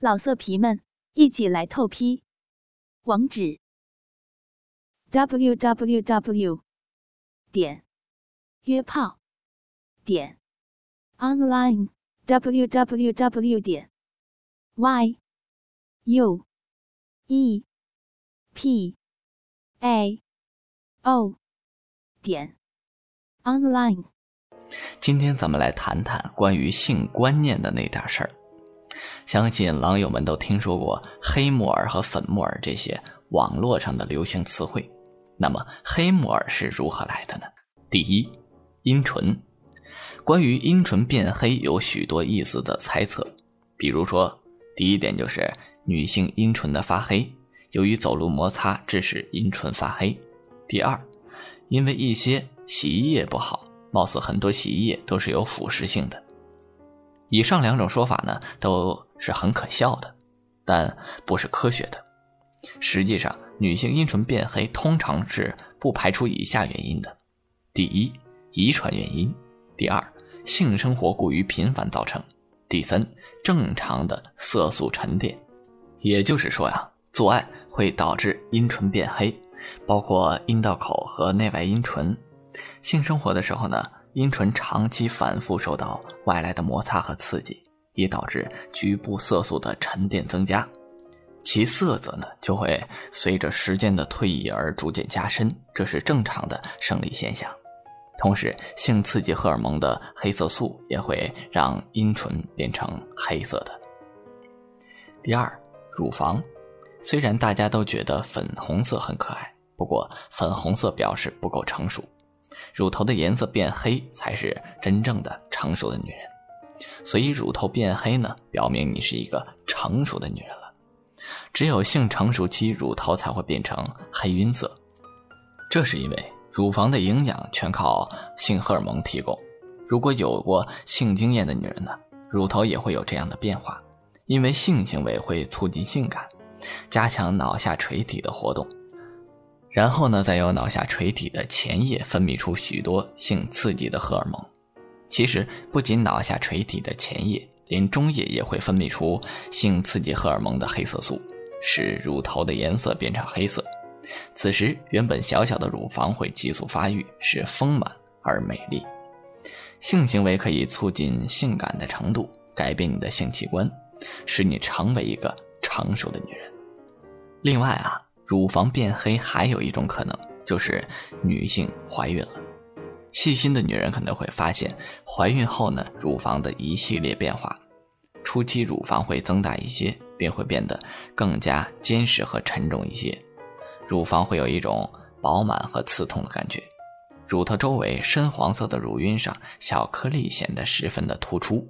老色皮们，一起来透批！网址：w w w 点约炮点 online w w w 点 y u e p a o 点 online。今天咱们来谈谈关于性观念的那点事儿。相信狼友们都听说过黑木耳和粉木耳这些网络上的流行词汇。那么黑木耳是如何来的呢？第一，阴唇。关于阴唇变黑有许多意思的猜测，比如说，第一点就是女性阴唇的发黑，由于走路摩擦致使阴唇发黑。第二，因为一些洗衣液不好，貌似很多洗衣液都是有腐蚀性的。以上两种说法呢，都是很可笑的，但不是科学的。实际上，女性阴唇变黑通常是不排除以下原因的：第一，遗传原因；第二，性生活过于频繁造成；第三，正常的色素沉淀。也就是说呀，做爱会导致阴唇变黑，包括阴道口和内外阴唇。性生活的时候呢？阴唇长期反复受到外来的摩擦和刺激，也导致局部色素的沉淀增加，其色泽呢就会随着时间的推移而逐渐加深，这是正常的生理现象。同时，性刺激荷尔蒙的黑色素也会让阴唇变成黑色的。第二，乳房，虽然大家都觉得粉红色很可爱，不过粉红色表示不够成熟。乳头的颜色变黑才是真正的成熟的女人，所以乳头变黑呢，表明你是一个成熟的女人了。只有性成熟期，乳头才会变成黑晕色，这是因为乳房的营养全靠性荷尔蒙提供。如果有过性经验的女人呢，乳头也会有这样的变化，因为性行为会促进性感，加强脑下垂体的活动。然后呢，再由脑下垂体的前叶分泌出许多性刺激的荷尔蒙。其实，不仅脑下垂体的前叶，连中叶也会分泌出性刺激荷尔蒙的黑色素，使乳头的颜色变成黑色。此时，原本小小的乳房会急速发育，使丰满而美丽。性行为可以促进性感的程度，改变你的性器官，使你成为一个成熟的女人。另外啊。乳房变黑还有一种可能，就是女性怀孕了。细心的女人可能会发现，怀孕后呢，乳房的一系列变化。初期乳房会增大一些，并会变得更加坚实和沉重一些。乳房会有一种饱满和刺痛的感觉。乳头周围深黄色的乳晕上，小颗粒显得十分的突出。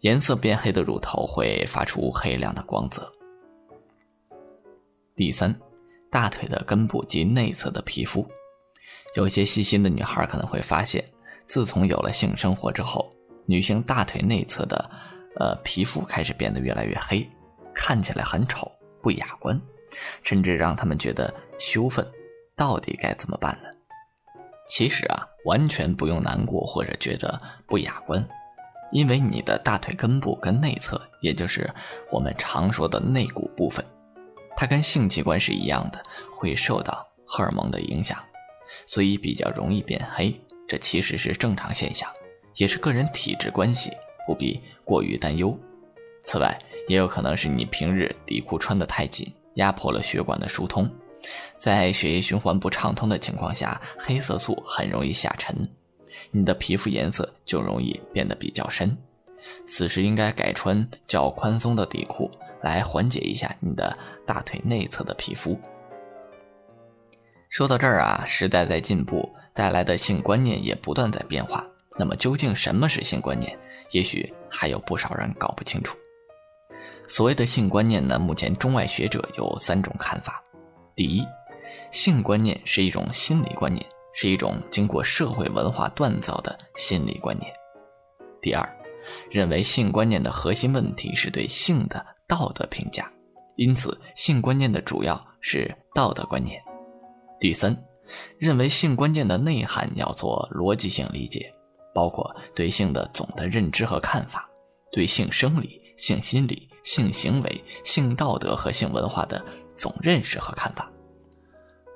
颜色变黑的乳头会发出黑亮的光泽。第三，大腿的根部及内侧的皮肤，有些细心的女孩可能会发现，自从有了性生活之后，女性大腿内侧的，呃，皮肤开始变得越来越黑，看起来很丑，不雅观，甚至让他们觉得羞愤。到底该怎么办呢？其实啊，完全不用难过或者觉得不雅观，因为你的大腿根部跟内侧，也就是我们常说的内骨部分。它跟性器官是一样的，会受到荷尔蒙的影响，所以比较容易变黑。这其实是正常现象，也是个人体质关系，不必过于担忧。此外，也有可能是你平日底裤穿得太紧，压迫了血管的疏通，在血液循环不畅通的情况下，黑色素很容易下沉，你的皮肤颜色就容易变得比较深。此时应该改穿较宽松的底裤。来缓解一下你的大腿内侧的皮肤。说到这儿啊，时代在进步，带来的性观念也不断在变化。那么，究竟什么是性观念？也许还有不少人搞不清楚。所谓的性观念呢，目前中外学者有三种看法：第一，性观念是一种心理观念，是一种经过社会文化锻造的心理观念；第二，认为性观念的核心问题是对性的。道德评价，因此性观念的主要是道德观念。第三，认为性观念的内涵要做逻辑性理解，包括对性的总的认知和看法，对性生理、性心理、性行为、性道德和性文化的总认识和看法，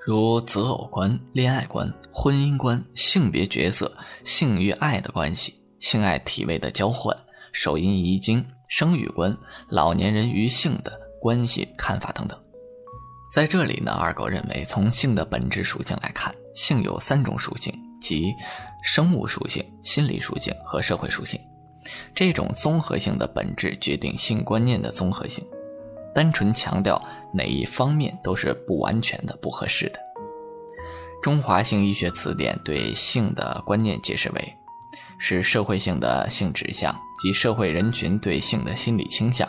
如择偶观、恋爱观、婚姻观、性别角色、性与爱的关系、性爱体位的交换、手淫遗精、生育观、老年人与性的关系看法等等。在这里呢，二狗认为，从性的本质属性来看，性有三种属性，即生物属性、心理属性和社会属性。这种综合性的本质决定性观念的综合性。单纯强调哪一方面都是不完全的、不合适的。中华性医学词典对性的观念解释为：是社会性的性指向及社会人群对性的心理倾向。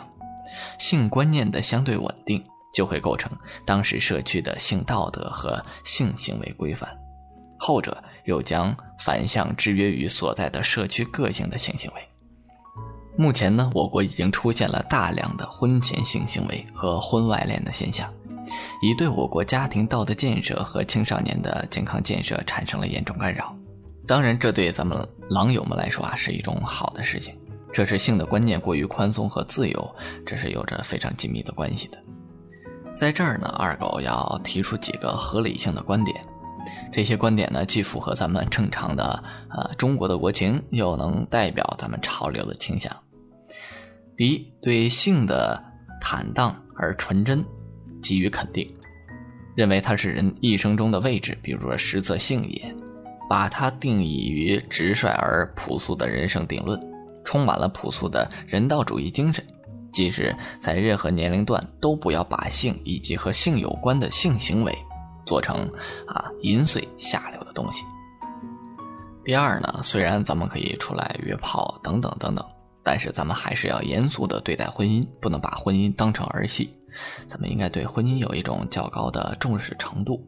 性观念的相对稳定。就会构成当时社区的性道德和性行为规范，后者又将反向制约于所在的社区个性的性行为。目前呢，我国已经出现了大量的婚前性行为和婚外恋的现象，已对我国家庭道德建设和青少年的健康建设产生了严重干扰。当然，这对咱们狼友们来说啊，是一种好的事情。这是性的观念过于宽松和自由，这是有着非常紧密的关系的。在这儿呢，二狗要提出几个合理性的观点。这些观点呢，既符合咱们正常的呃中国的国情，又能代表咱们潮流的倾向。第一，对性的坦荡而纯真给予肯定，认为它是人一生中的位置，比如说实则性也，把它定义于直率而朴素的人生定论，充满了朴素的人道主义精神。即使在任何年龄段，都不要把性以及和性有关的性行为做成啊淫秽下流的东西。第二呢，虽然咱们可以出来约炮等等等等，但是咱们还是要严肃的对待婚姻，不能把婚姻当成儿戏。咱们应该对婚姻有一种较高的重视程度。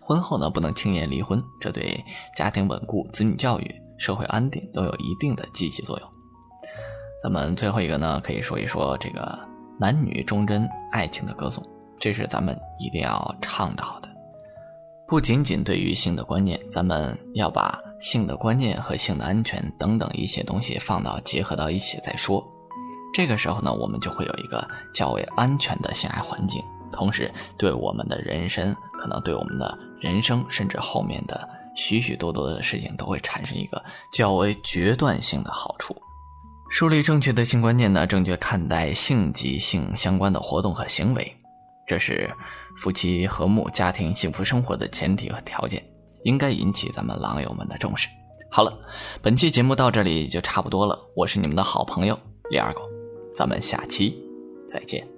婚后呢，不能轻言离婚，这对家庭稳固、子女教育、社会安定都有一定的积极作用。咱们最后一个呢，可以说一说这个男女忠贞爱情的歌颂，这是咱们一定要倡导的。不仅仅对于性的观念，咱们要把性的观念和性的安全等等一些东西放到结合到一起再说。这个时候呢，我们就会有一个较为安全的性爱环境，同时对我们的人生，可能对我们的人生，甚至后面的许许多多的事情，都会产生一个较为决断性的好处。树立正确的性观念呢，正确看待性及性相关的活动和行为，这是夫妻和睦、家庭幸福生活的前提和条件，应该引起咱们狼友们的重视。好了，本期节目到这里就差不多了，我是你们的好朋友李二狗，咱们下期再见。